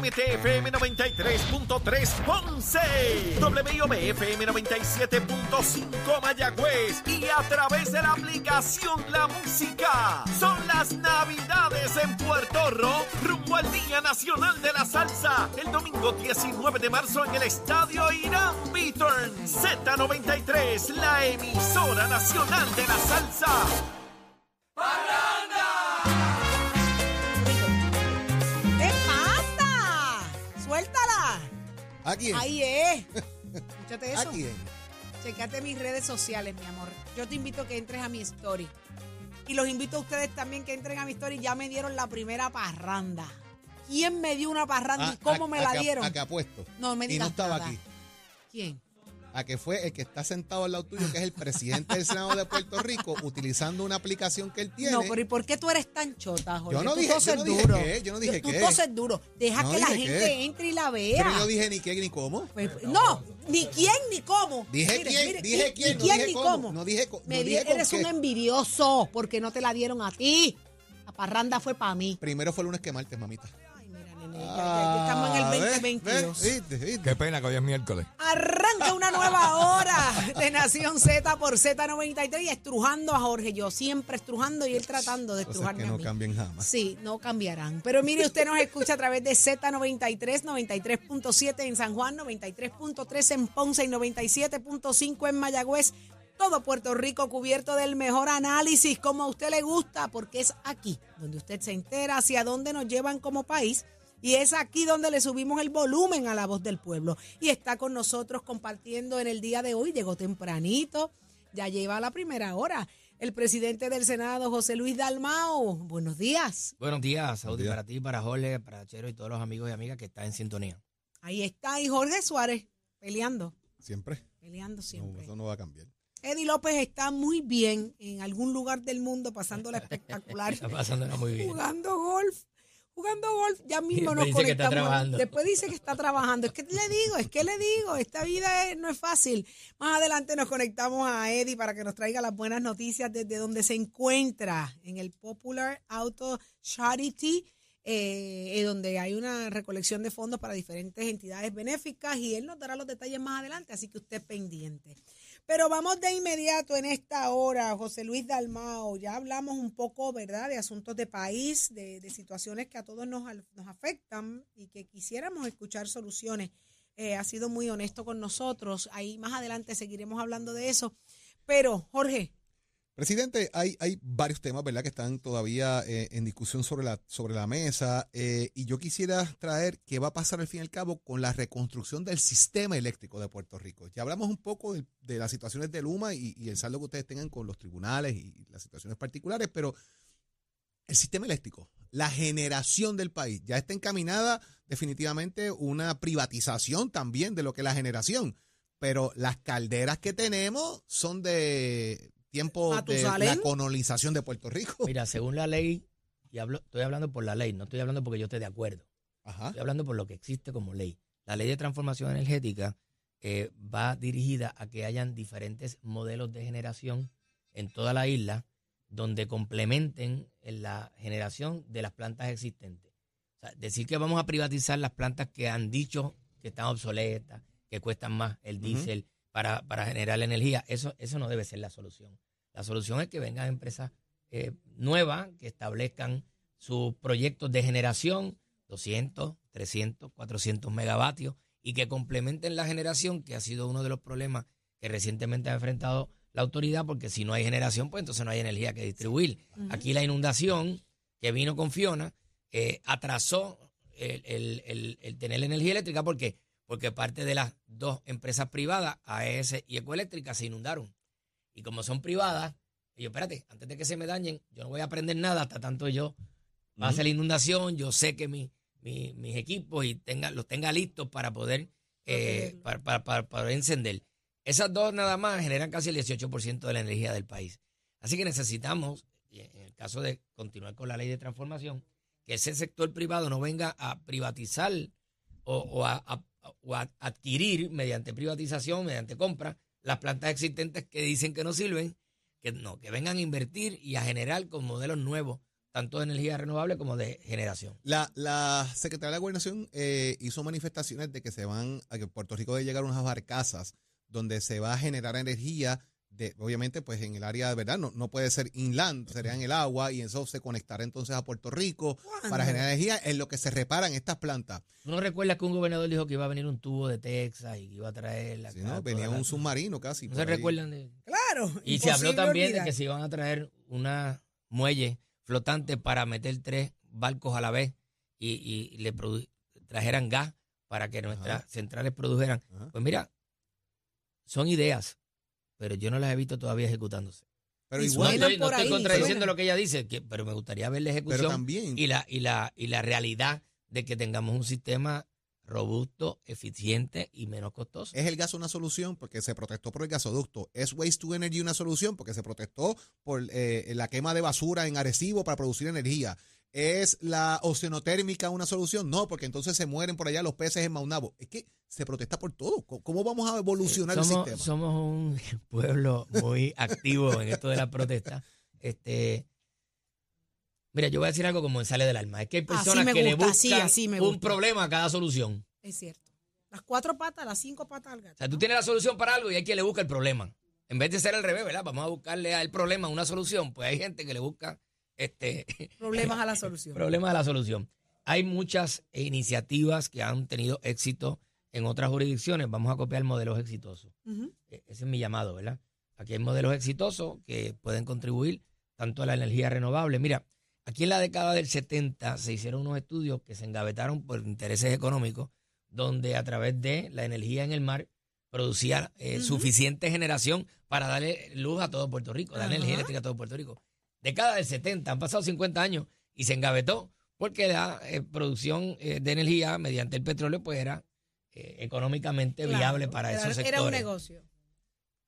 MTFM 93.3 Ponce, WIOBFM 97.5 Mayagüez y a través de la aplicación La Música. Son las Navidades en Puerto Rico, rumbo al Día Nacional de la Salsa, el domingo 19 de marzo en el Estadio Irán Beaturn Z93, la emisora nacional de la salsa. ¿A quién? Ahí es. Escúchate ¿A eso. quién? Checate mis redes sociales, mi amor. Yo te invito a que entres a mi story. Y los invito a ustedes también que entren a mi story. Ya me dieron la primera parranda. ¿Quién me dio una parranda y cómo a- me a la dieron? A que apuesto. No me Y no digas estaba nada. aquí. ¿Quién? A que fue el que está sentado al lado tuyo, que es el presidente del Senado de Puerto Rico, utilizando una aplicación que él tiene. No, pero ¿y por qué tú eres tan chota, Jorge? Yo no Tú dije- yo no dije duro. qué, yo no dije Tú qué. toses duro. Deja No que la dije gente qué. entre y la vea. Pero yo dije ni qué ni cómo. Pues, no, ni quién ni cómo. Dije Mire, quién, mire, dije ni- quién, ni no quién dije ni cómo. cómo. No dije Me no dije eres un envidioso porque no te la dieron a ti. La parranda fue para mí. Primero fue lunes que martes, mamita. Estamos en el Ah, ¿ves? 2022. ¿Ves? ¿Viste? ¿Viste? Qué pena que hoy es miércoles. Arranca una nueva hora de Nación Z por Z93 y estrujando a Jorge. Yo siempre estrujando y él tratando de estrujarme que a no mí. cambian jamás. Sí, no cambiarán. Pero mire, usted nos escucha a través de Z93, 93.7 en San Juan, 93.3 en Ponce y 97.5 en Mayagüez. Todo Puerto Rico cubierto del mejor análisis, como a usted le gusta, porque es aquí donde usted se entera hacia dónde nos llevan como país. Y es aquí donde le subimos el volumen a la voz del pueblo. Y está con nosotros compartiendo en el día de hoy. Llegó tempranito, ya lleva la primera hora. El presidente del Senado, José Luis Dalmao. Buenos días. Buenos días, Saudi, para ti, para Jorge, para Chero y todos los amigos y amigas que están en sintonía. Ahí está. Y Jorge Suárez peleando, Siempre. peleando No, siempre. eso no va a cambiar. Eddie López está muy bien en algún lugar del mundo, pasándola espectacular, Está pasándola muy bien. jugando golf. Jugando golf, ya mismo nos dice que está conectamos. trabajando. Después dice que está trabajando. Es que le digo, es que le digo, esta vida es- no es fácil. Más adelante nos conectamos a Eddie para que nos traiga las buenas noticias desde donde se encuentra, en el Popular Auto Charity, eh, eh, donde hay una recolección de fondos para diferentes entidades benéficas y él nos dará los detalles más adelante, así que usted pendiente. Pero vamos de inmediato en esta hora, José Luis Dalmao. Ya hablamos un poco, ¿verdad?, de asuntos de país, de, de situaciones que a todos nos, nos afectan y que quisiéramos escuchar soluciones. Eh, ha sido muy honesto con nosotros. Ahí más adelante seguiremos hablando de eso. Pero, Jorge, Presidente, hay, varios temas, ¿verdad?, que están todavía eh, en discusión sobre la, mesa. eh, y yo quisiera traer qué va a pasar al fin y al cabo con la reconstrucción del sistema eléctrico de Puerto Rico. Ya hablamos un poco de, de las situaciones de Luma y, y el saldo que ustedes tengan con los tribunales y las situaciones particulares, pero el sistema eléctrico, la generación del país, ya está encaminada definitivamente una privatización también de lo que es la generación. Pero las calderas que tenemos son de tiempo de la colonización de Puerto Rico. Mira, según la ley, y hablo, estoy hablando por la ley, no estoy hablando porque yo esté de acuerdo. Ajá. Estoy hablando por lo que existe como ley. La ley de transformación energética eh, va dirigida a que hayan diferentes modelos de generación en toda la isla donde complementen en la generación de las plantas existentes. O sea, decir que vamos a privatizar las plantas que han dicho que están obsoletas, que cuestan más el diésel para, para generar energía, eso, eso no debe ser la solución. La solución es que vengan empresas eh, nuevas que establezcan sus proyectos de generación, 200, 300, 400 megavatios, y que complementen la generación, que ha sido uno de los problemas que recientemente ha enfrentado la autoridad, porque si no hay generación, pues entonces no hay energía que distribuir. Aquí la inundación que vino con Fiona eh, atrasó el, el- el- el tener la energía eléctrica, ¿por qué? Porque parte de las dos empresas privadas, AES y Ecoeléctrica, se inundaron. Y como son privadas, yo, espérate, antes de que se me dañen, yo no voy a aprender nada hasta tanto yo pase la inundación, yo sé que mi, mi- mis equipos y tenga, los tenga listos para poder, eh, para, para- para poder encender. Esas dos nada más generan casi el 18% de la energía del país. Así que necesitamos, y en el caso de continuar con la ley de transformación, que ese sector privado no venga a privatizar o, o a, a- o adquirir mediante privatización, mediante compra, las plantas existentes que dicen que no sirven, que no, que vengan a invertir y a generar con modelos nuevos, tanto de energía renovable como de generación. La, la Secretaría de la Gobernación eh, hizo manifestaciones de que se van, a que Puerto Rico debe llegar unas barcazas donde se va a generar energía, de, obviamente pues en el área, ¿verdad? No, no puede ser inland, sería en el agua y eso se conectará entonces a Puerto Rico para generar energía en lo que se reparan estas plantas. ¿Tú no recuerdas que un gobernador dijo que iba a venir un tubo de Texas y que iba a traer la Sí, ¿no? Venía un submarino casi. ¿No por se ahí. recuerdan de Claro. Y se habló también de que se iban a traer una muelle flotante para meter tres barcos a la vez y, y le trajeran gas para que nuestras centrales produjeran. Ajá. Pues mira, son ideas, pero yo no las he visto todavía ejecutándose. Pero No igual, Suenan estoy, no por estoy ahí, contradiciendo lo que ella dice, que- pero me gustaría ver la pero ejecución también, y la, y, la, y la realidad de que tengamos un sistema robusto, eficiente y menos costoso. ¿es el gas una solución? Porque se protestó por el gasoducto. ¿Es Waste to Energy una solución? Porque se protestó por eh, la quema de basura en Arecibo para producir energía. ¿Es la oceanotérmica una solución? No, porque entonces se mueren por allá los peces en Maunabo. Es que se protesta por todo. ¿Cómo- ¿Cómo vamos a evolucionar el somos, sistema? somos un pueblo muy activo en esto de la protesta. Este, mira, yo voy a decir algo como me sale del alma. Es que hay personas me que le buscan así, así me un problema a cada solución. Es cierto. Las cuatro patas, las cinco patas al gato. O sea, tú tienes la solución para algo y hay quien le busca el problema. En vez de ser al revés, ¿verdad? Vamos a buscarle al problema una solución. Pues hay gente que le busca este Problemas a la solución. problema a la solución. Hay muchas iniciativas que han tenido éxito en otras jurisdicciones. Vamos a copiar modelos exitosos. E- Ese es mi llamado, ¿verdad? Aquí hay modelos exitosos que pueden contribuir tanto a la energía renovable. Mira, aquí en la década del 70 se hicieron unos estudios que se engavetaron por intereses económicos, donde a través de la energía en el mar producía eh, suficiente generación para darle luz a todo Puerto Rico, darle Ajá. energía eléctrica a todo Puerto Rico. Década del 70, han pasado 50 años y se engavetó porque la eh, producción eh, de energía mediante el petróleo pues era eh, económicamente Claro, viable para esos sectores. Era un negocio.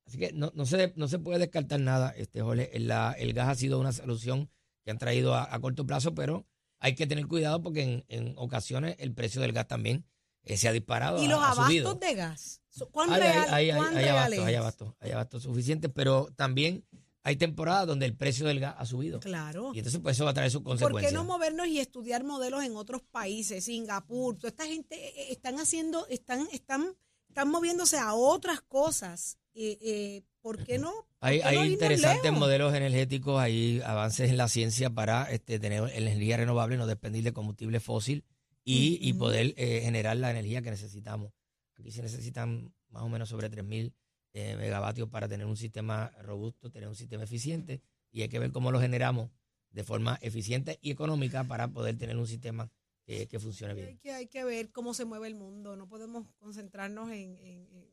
Así que no, no, se, no se puede descartar nada, este Jorge. El, la- el gas ha sido una solución que han traído a, a corto plazo, pero hay que tener cuidado porque en, en ocasiones el precio del gas también se ha disparado. ¿Y los ha abastos subido. de gas? ¿Cuán Hay, real, hay, cuán hay real abastos, hay es? abastos, hay abastos suficientes, pero también hay temporadas donde el precio del gas ha subido. Claro. Y entonces pues eso va a traer sus ¿Por consecuencias. qué no movernos y estudiar modelos en otros países? Singapur, toda esta gente eh, están haciendo, están, están, están moviéndose a otras cosas. Eh, eh, ¿Por qué no? ¿Por Hay, qué no interesantes lejos? modelos energéticos, hay avances en la ciencia para este, tener energía renovable, no depender de combustible fósil y, y poder eh, generar la energía que necesitamos. Aquí se necesitan más o menos sobre 3.000 eh, megavatios para tener un sistema robusto, tener un sistema eficiente y hay que ver cómo lo generamos de forma eficiente y económica para poder tener un sistema que, que funcione Hay bien. que, hay que ver cómo se mueve el mundo. No podemos concentrarnos en, en- en-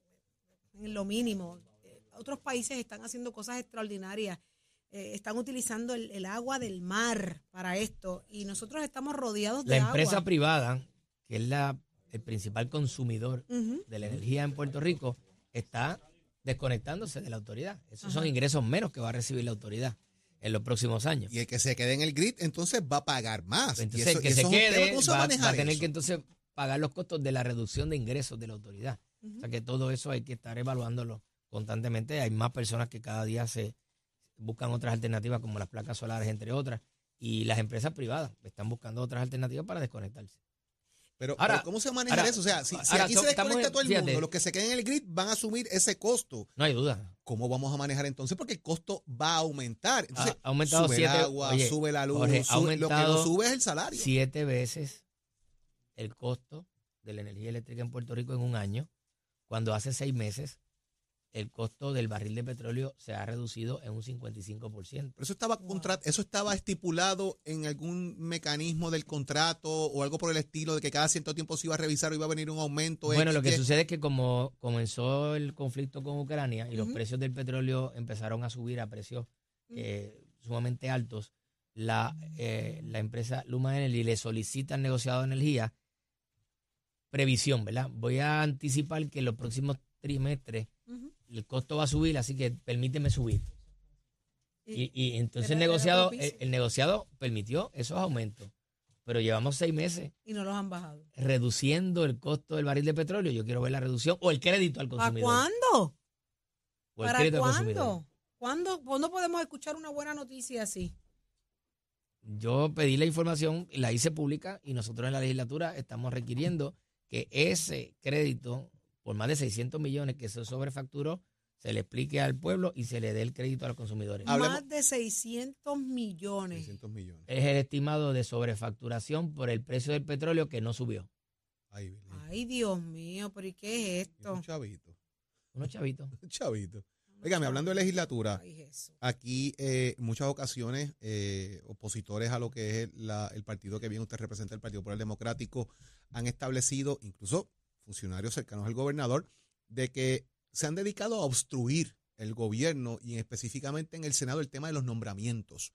en lo mínimo. Eh, Otros países están haciendo cosas extraordinarias. Eh, están utilizando el, el agua del mar para esto y nosotros estamos rodeados La de empresa agua. privada, que es la, el principal consumidor de la energía en Puerto Rico está desconectándose de la autoridad. Esos son ingresos menos que va a recibir la autoridad en los próximos años. Y el que se quede en el grid, entonces va a pagar más. Pues Y entonces, eso- el que y se quede ¿cómo se va, a va manejar a tener eso? que entonces pagar los costos de la reducción de ingresos de la autoridad. O sea que todo eso hay que estar evaluándolo constantemente. Hay más personas que cada día se buscan otras alternativas como las placas solares, entre otras. Y las empresas privadas están buscando otras alternativas para desconectarse. Pero, Ahora- pero ¿cómo se maneja ahora- eso? O sea, si, si ahora aquí so- se desconecta en- todo el fíjate. mundo, los que se queden en el grid van a asumir ese costo. No hay duda. ¿Cómo vamos a manejar entonces? Porque el costo va a aumentar. Entonces, Ha- aumentado sube siete- el agua, oye, sube la luz, Jorge, ha sube- lo que no sube es el salario. siete veces el costo de la energía eléctrica en Puerto Rico en un año, cuando hace seis meses el costo del barril de petróleo se ha reducido en un 55%. Pero eso estaba contra- eso estaba estipulado en algún mecanismo del contrato o algo por el estilo de que cada cierto tiempo se iba a revisar o iba a venir un aumento. Bueno, X, lo que sucede es que como comenzó el conflicto con Ucrania y los precios del petróleo empezaron a subir a precios eh, sumamente altos, la, eh, la empresa Luma Energy le solicita al negociado de energía previsión, ¿verdad? Voy a anticipar que en los próximos trimestres. El costo va a subir, así que permíteme subir. Y, y entonces el negociado, propicio. el, el negociado permitió esos aumentos. Pero llevamos seis meses Y no los han bajado. reduciendo el costo del barril de petróleo. Yo quiero ver la reducción o el crédito al ¿Para consumidor. cuándo? O el ¿Para crédito al consumidor. cuándo? ¿Cuándo? ¿Cuándo podemos escuchar una buena noticia así? Yo pedí la información, la hice pública y nosotros en la legislatura estamos requiriendo que ese crédito por más de 600 millones que se sobrefacturó se le explique al pueblo y se le dé el crédito a los consumidores. Hablemos- Más de 600 millones. 600 millones. Es el estimado de sobrefacturación por el precio del petróleo que no subió. Ay, Dios mío, pero ¿y qué es esto? Un chavito. Unos chavitos. Un chavito. Óigame, hablando de legislatura, Ay, aquí eh, en muchas ocasiones eh, opositores a lo que es la- el partido que bien usted representa, el Partido Popular Democrático, han establecido, incluso funcionarios cercanos al gobernador, de que se han dedicado a obstruir el gobierno y específicamente en el Senado el tema de los nombramientos,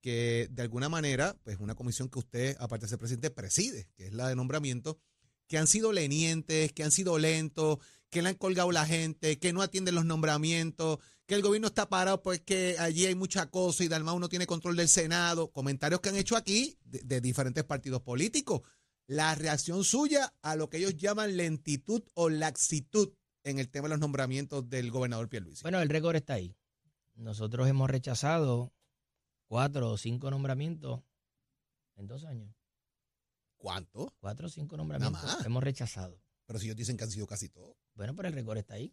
que de alguna manera, pues una comisión que usted, aparte de ser presidente, preside, que es la de nombramiento, que han sido lenientes, que han sido lentos, que le han colgado la gente, que no atienden los nombramientos, que el gobierno está parado pues que allí hay mucha cosa y Dalmau no tiene control del Senado. Comentarios que han hecho aquí de diferentes partidos políticos. La reacción suya a lo que ellos llaman lentitud o laxitud en el tema de los nombramientos del gobernador Pierluisi. Bueno, el récord está ahí. Nosotros hemos rechazado cuatro o cinco nombramientos en dos años. ¿Cuánto? Cuatro o cinco nombramientos más. hemos rechazado. Pero si ellos dicen que han sido casi todos. Bueno, pero el récord está ahí.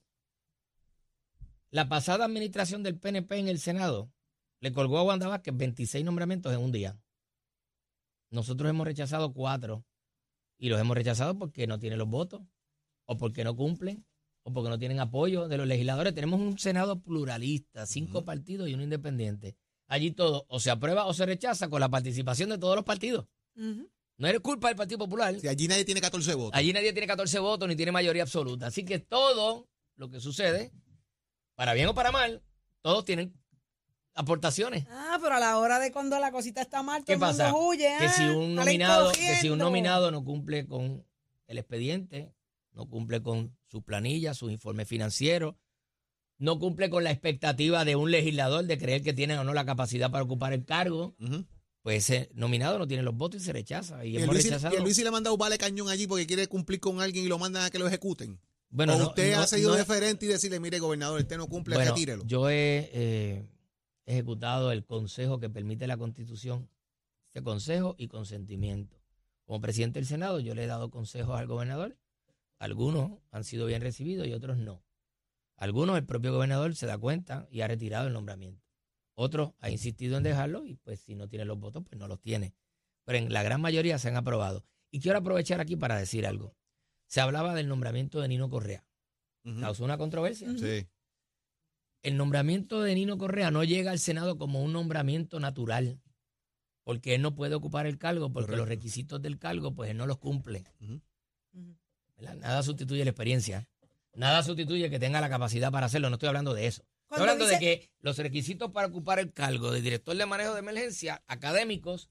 La pasada administración del PNP en el Senado le colgó a Wanda Vázquez 26 nombramientos en un día. Nosotros hemos rechazado cuatro. Y los hemos rechazado porque no tienen los votos, o porque no cumplen, o porque no tienen apoyo de los legisladores. Tenemos un Senado pluralista, cinco partidos y uno independiente. Allí todo o se aprueba o se rechaza con la participación de todos los partidos. No es culpa del Partido Popular. Si allí nadie tiene 14 votos. Allí nadie tiene 14 votos ni tiene mayoría absoluta. Así que todo lo que sucede, para bien o para mal, todos tienen aportaciones. Ah, pero a la hora de cuando la cosita está mal, todo ¿Qué el mundo pasa? huye. Que si ah, un nominado, que si un nominado no cumple con el expediente, no cumple con su planilla, sus informes financieros, no cumple con la expectativa de un legislador de creer que tiene o no la capacidad para ocupar el cargo, Ujú. pues ese nominado no tiene los votos y se rechaza. Y Y hemos Luis rechazado. le ha mandado vale cañón allí porque quiere cumplir con alguien y lo mandan a que lo ejecuten. Bueno, o no- usted no- ha sido no- deferente y decirle, mire, gobernador, usted no cumple, Bueno, retírelo. yo he eh, ejecutado el consejo que permite la constitución, este consejo y consentimiento. Como presidente del Senado, yo le he dado consejos al gobernador. Algunos han sido bien recibidos y otros no. Algunos el propio gobernador se da cuenta y ha retirado el nombramiento. Otros ha insistido en dejarlo y pues si no tiene los votos, pues no los tiene. Pero en la gran mayoría se han aprobado. Y quiero aprovechar aquí para decir algo. Se hablaba del nombramiento de Nino Correa. Causó una controversia. Sí. El nombramiento de Nino Correa no llega al Senado como un nombramiento natural, porque él no puede ocupar el cargo, porque Correcto. los requisitos del cargo, pues él no los cumple. Nada sustituye la experiencia, nada sustituye que tenga la capacidad para hacerlo, no estoy hablando de eso. Estoy hablando de que los requisitos para ocupar el cargo de director de manejo de emergencia académicos,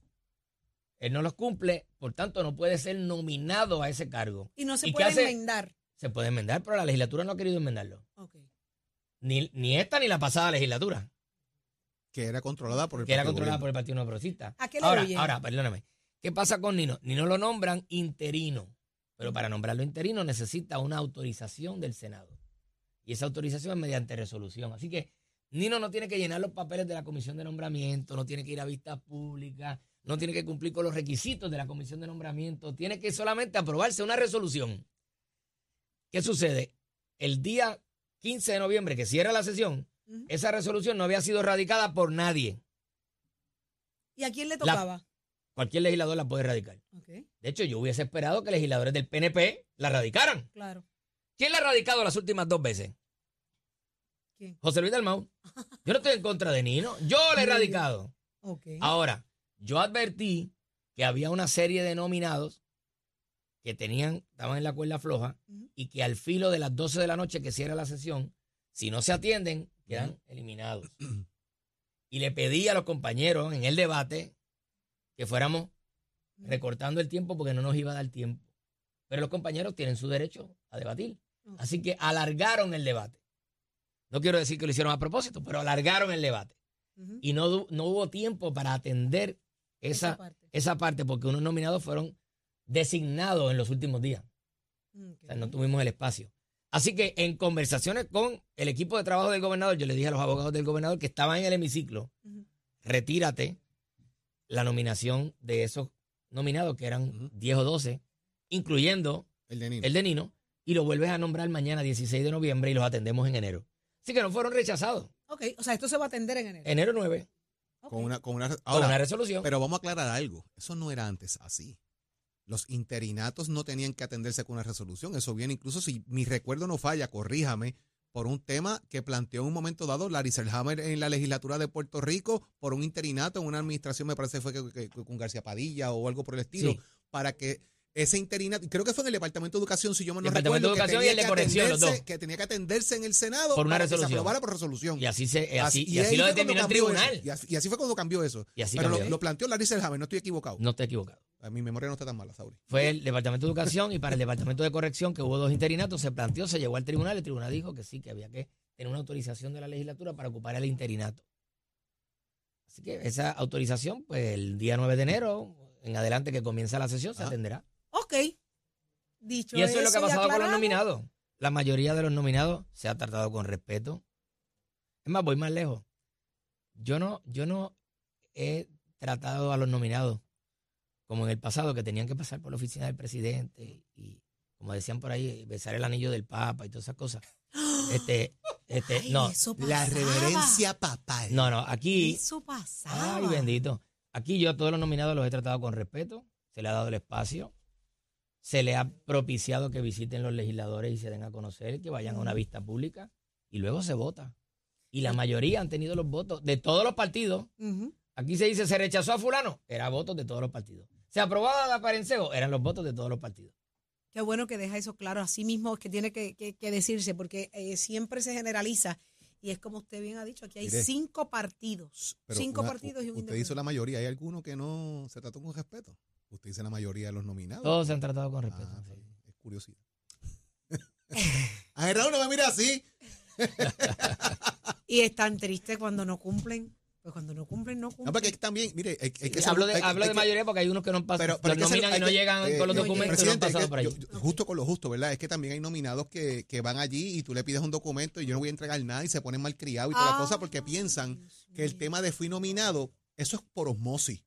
él no los cumple, por tanto no puede ser nominado a ese cargo. Y no se ¿Y qué puede enmendar. Se puede enmendar, pero la legislatura no ha querido enmendarlo. Ok. Ni, ni esta ni la pasada legislatura. Que era controlada por el que era Partido controlada por el Partido No Progresista. ¿A qué le ahora, huyen? ahora, perdóname. ¿Qué pasa con Nino? Nino lo nombran interino, pero para nombrarlo interino necesita una autorización del Senado. Y esa autorización es mediante resolución. Así que Nino no tiene que llenar los papeles de la comisión de nombramiento, no tiene que ir a vistas públicas, no tiene que cumplir con los requisitos de la comisión de nombramiento, tiene que solamente aprobarse una resolución. ¿Qué sucede? El día 15 de noviembre que cierra la sesión, esa resolución no había sido radicada por nadie. ¿Y a quién le tocaba? Cualquier legislador la puede radicar. De hecho, yo hubiese esperado que legisladores del PNP la radicaran. claro. ¿Quién la ha radicado las últimas dos veces? ¿Quién? José Luis Dalmau. Yo no estoy en contra de Nino. Yo la he radicado. Ahora, yo advertí que había una serie de nominados que tenían, estaban en la cuerda floja y que al filo de las 12 de la noche que cierra la sesión, si no se atienden, quedan eliminados. y le pedí a los compañeros en el debate que fuéramos recortando el tiempo porque no nos iba a dar tiempo. Pero los compañeros tienen su derecho a debatir. Así que alargaron el debate. No quiero decir que lo hicieron a propósito, pero alargaron el debate. Y no, no hubo tiempo para atender esa, Esa parte. esa parte porque unos nominados fueron designados en los últimos días. O sea, no tuvimos el espacio. Así que en conversaciones con el equipo de trabajo del gobernador, yo le dije a los abogados del gobernador que estaban en el hemiciclo, retírate la nominación de esos nominados, que eran Ujú. 10 o 12, incluyendo El de Nino. el de Nino, y lo vuelves a nombrar mañana 16 de noviembre y los atendemos en enero. Así que no fueron rechazados. Ok, o sea, esto se va a atender en enero. Enero 9, Ok. Con una, con una, con ahora, una resolución. pero vamos a aclarar algo. Eso no era antes así. Los interinatos no tenían que atenderse con una resolución. Eso viene incluso, si mi recuerdo no falla, corríjame, por un tema que planteó en un momento dado Larry Selhammer en la legislatura de Puerto Rico por un interinato en una administración, me parece fue que, que- que con García Padilla o algo por el estilo, Sí. para que ese interinato, creo que fue en el Departamento de Educación, si yo me no Departamento de recuerdo, que Educación y el tenía de que los atenderse- dos. que tenía que atenderse en el Senado Por una para que se resolución. aprobara por resolución. y así, se, así, y y así lo determinó el tribunal. Y así, y así fue cuando cambió eso. Y así Pero lo planteó Larry Selhammer, no estoy equivocado. No estoy equivocado. A mi memoria no está tan mala, Sauri. Fue el Departamento de Educación y para el Departamento de Corrección, que hubo dos interinatos, se planteó, se llevó al tribunal, el tribunal dijo que sí, que había que tener una autorización de la legislatura para ocupar el interinato. Así que esa autorización, pues el día 9 de enero, en adelante que comienza la sesión, se Ah. atenderá. Ok. Dicho Y eso es lo que ha pasado con los nominados. La mayoría de los nominados se ha tratado con respeto. Es más, voy más lejos. Yo no, yo no he tratado a los nominados como en el pasado, que tenían que pasar por la oficina del presidente y, como decían por ahí, besar el anillo del Papa y todas esas cosas. Este, este, Ay, no, eso La reverencia papal. no, no, aquí, Eso pasaba. ay bendito, aquí yo a todos los nominados los he tratado con respeto, se le ha dado el espacio, se le ha propiciado que visiten los legisladores y se den a conocer, que vayan a una vista pública y luego se vota. Y la mayoría han tenido los votos de todos los partidos. Aquí se dice, se rechazó a fulano, era votos de todos los partidos. Se aprobaba la parenceo, eran los votos de todos los partidos. Qué bueno que deja eso claro. Así mismo es que tiene que, que- que decirse, porque eh, siempre se generaliza. Y es como usted bien ha dicho, aquí hay Mire. cinco partidos. Cinco una- partidos y un Usted hizo la mayoría. ¿Hay alguno que no se trató con respeto? Usted dice la mayoría de los nominados. Todos se han tratado con respeto. Ah, sí. es curiosidad. Ángel Raúl no me mira así. Y es tan triste cuando no cumplen. Pues cuando no cumplen, no cumplen. No, porque también, mire, hay, hay que Sí, ser- hablo de, hay- hablo hay de que- mayoría porque hay unos que no pasan, Pero, pero los que nominan y no llegan eh, con los no documentos y no han pasado que por ahí. yo- justo con lo justo, ¿verdad? Es que también hay nominados que, que van allí y tú le pides un documento y yo no voy a entregar nada y se ponen mal criados y toda la Ah, cosa porque piensan Dios que el tema de fui nominado, eso es por osmosis.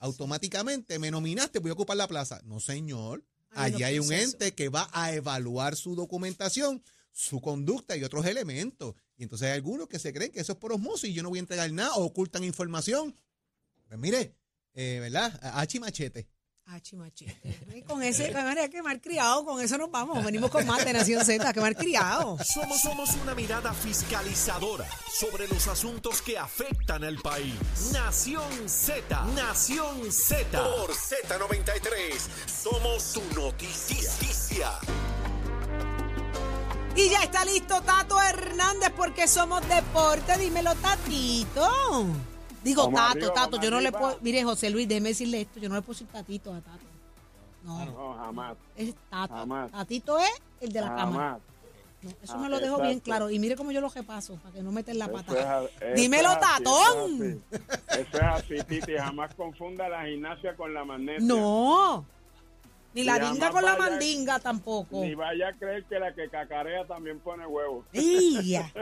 Automáticamente me nominaste, voy a ocupar la plaza. No, señor. Allí hay un ente que va a evaluar su documentación, su conducta y otros elementos. Y entonces hay algunos que se creen que eso es por osmosis y yo no voy a entregar nada o ocultan información. Pues mire, eh, ¿verdad? Hachi machete. Chimache. Y con ese, María, que mal criado, con eso nos vamos. Venimos con más de Nación Z, que mal criado. Somos, somos una mirada fiscalizadora sobre los asuntos que afectan al país. Nación Z, Nación Z. Por Z93, somos su noticia. Y ya está listo Tato Hernández porque somos deporte. Dímelo, Tatito. Digo, Vamos Tato, arriba, Tato. vamos yo no le arriba. puedo. Mire, José Luis, déjeme decirle esto. Yo no le puedo decir Tatito a Tato. No, No, jamás. es Tato. Jamás. Tatito es el de la cámara. Jamás. No, eso Ah, me lo dejo bien exacto. claro. Y mire cómo yo lo repaso para que no metan la Eso pata. es a- eso Dímelo, es así, Tatón. Eso es así, Eso es así, Titi. Jamás confunda la gimnasia con la magnesia. No. Ni la dinga con la mandinga tampoco. Ni vaya a creer que la que cacarea también pone huevos. ¡Ella!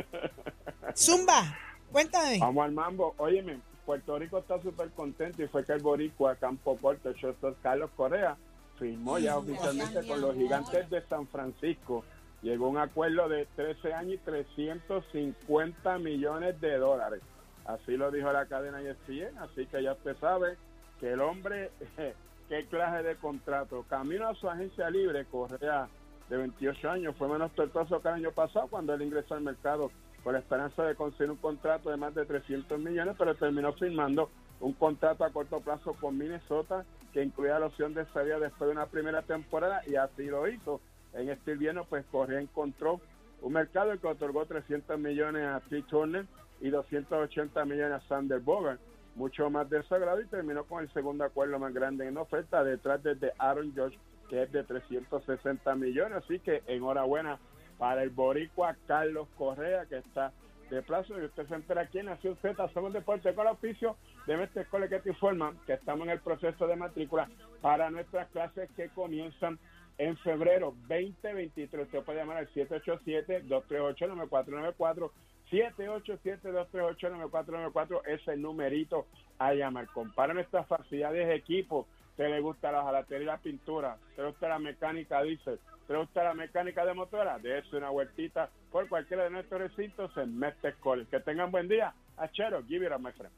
Zumba, cuéntame. Vamos al mambo. Óyeme, Puerto Rico está súper contento y fue que el boricua Campo Corto, el shortstop Carlos Correa, firmó ya oficialmente con los gigantes de San Francisco. Llegó a un acuerdo de 13 años y 350 millones de dólares. Así lo dijo la cadena ESPN, así que ya usted sabe que el hombre, qué clase de contrato. Camino a su agencia libre, Correa, de 28 años, fue menos tortuoso que el año pasado cuando él ingresó al mercado con la esperanza de conseguir un contrato de más de 300 millones, pero terminó firmando un contrato a corto plazo con Minnesota que incluía la opción de salida después de una primera temporada y así lo hizo. En este invierno, pues Correa encontró un mercado que otorgó 300 millones a T. Turner y 280 millones a Sander Bogart, mucho más de su agrado y terminó con el segundo acuerdo más grande en oferta detrás de Aaron George que es de 360 millones, así que enhorabuena para el boricua Carlos Correa que está de plazo y usted se entera aquí en Nación Z, somos Deporte con el oficio de Mestre Escuela que te informa que estamos en el proceso de matrícula para nuestras clases que comienzan en febrero 2023. Usted puede llamar al 787-238-9494. 787-238-9494 es el numerito a llamar. Compara nuestras facilidades de equipo. ¿Te le gusta la jalatería la pintura? ¿Te gusta la mecánica dice ¿Te gusta la mecánica de motora? Déjese una vueltita por cualquiera de nuestros recintos en Mestre Que tengan buen día. Achero, give it a my friend.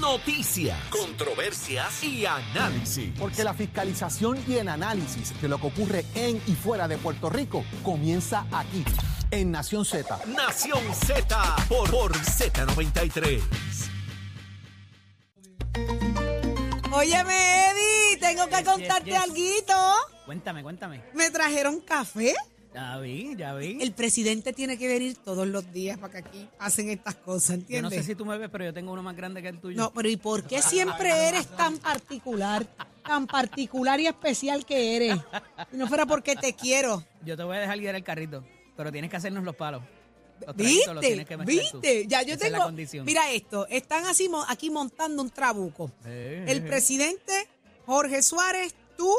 Noticias, controversias y análisis. Porque la fiscalización y el análisis de lo que ocurre en y fuera de Puerto Rico comienza aquí, en Nación Z. Nación Z por, por Z93. Óyeme, Eddie, tengo que contarte algo. Cuéntame, cuéntame. ¿Me trajeron café? Ya vi, ya vi. El presidente tiene que venir todos los días para que aquí hacen estas cosas, ¿entiendes? Yo no sé si tú me ves, pero yo tengo uno más grande que el tuyo. No, pero ¿y por qué siempre eres tan particular, tan particular y especial que eres? Si no fuera porque te quiero. Yo te voy a dejar guiar el carrito, pero tienes que hacernos los palos. ¿Viste? ¿Viste? Ya yo tengo. Mira esto, están así aquí montando un trabuco. el presidente Jorge Suárez, tú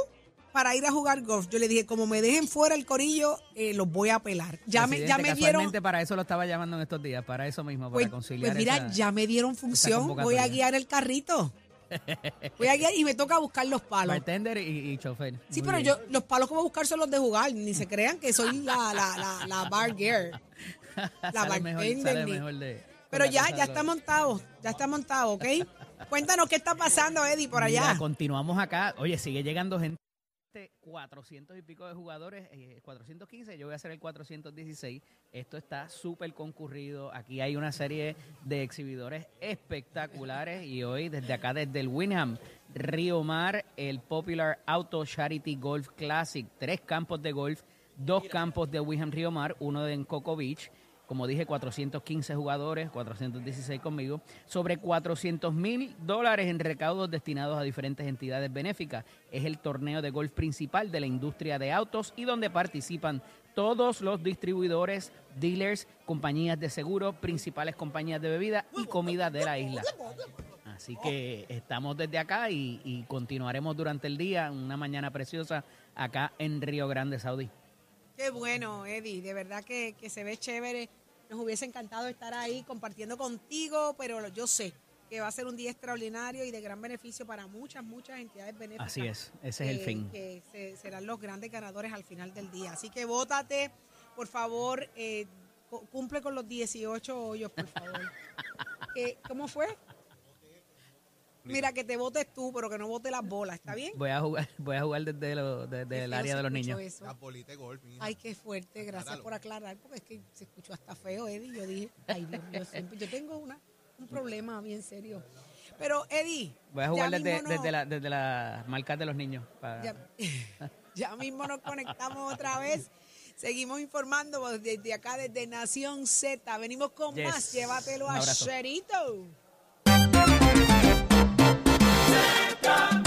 para ir a jugar golf. Yo le dije, como me dejen fuera el corillo, eh, los voy a pelar. Ya me, ya me dieron. para eso lo estaba llamando en estos días, para eso mismo, para pues, conciliar. Pues mira, ya me dieron función. Voy a guiar el carrito. Voy a guiar y me toca buscar los palos. Bartender y, y chofer. Sí, pero yo, los palos que voy a buscar son los de jugar. Ni se crean que soy la, la, la, la bar gear. La bartender. De, pero ya, ya está montado. Ya está montado, ¿ok? Cuéntanos qué está pasando, Eddie, por allá. continuamos acá. Oye, sigue llegando gente 400 y pico de jugadores, 415, eh, yo voy a hacer el 416. Esto está súper concurrido. Aquí hay una serie de exhibidores espectaculares y hoy desde acá, desde el Winham, Río Mar, el Popular Auto Charity Golf Classic, tres campos de golf, dos campos de Winham Río Mar, uno en Coco Beach como dije, 415 jugadores, 416 conmigo, sobre 400 mil dólares en recaudos destinados a diferentes entidades benéficas. Es el torneo de golf principal de la industria de autos y donde participan todos los distribuidores, dealers, compañías de seguro, principales compañías de bebida y comida de la isla. Así que estamos desde acá y, continuaremos durante el día, una mañana preciosa acá en Río Grande, Saudí. Qué bueno, Eddie, de verdad que, se ve chévere. Nos hubiese encantado estar ahí compartiendo contigo, pero yo sé que va a ser un día extraordinario y de gran beneficio para muchas, muchas entidades benéficas. Así es, ese es el fin. Que serán los grandes ganadores al final del día. Así que vótate, por favor, eh, cumple con los 18 hoyos, por favor. Eh, ¿Cómo fue? Mira, que te votes tú, pero que no vote las bolas, ¿está bien? Voy a jugar, voy a jugar desde, desde el área de los niños. Ay, qué fuerte, gracias por aclarar, porque es que se escuchó hasta feo, Eddie. Yo dije, ay, Dios mío, siempre, yo tengo una, un problema bien serio. Pero, Eddie. Voy a jugar desde, desde, la, desde las marcas de los niños. Ya, mismo nos conectamos otra vez. Seguimos informando desde acá, desde Nación Z. Venimos con más. Llévatelo a Sherito. Jamaica.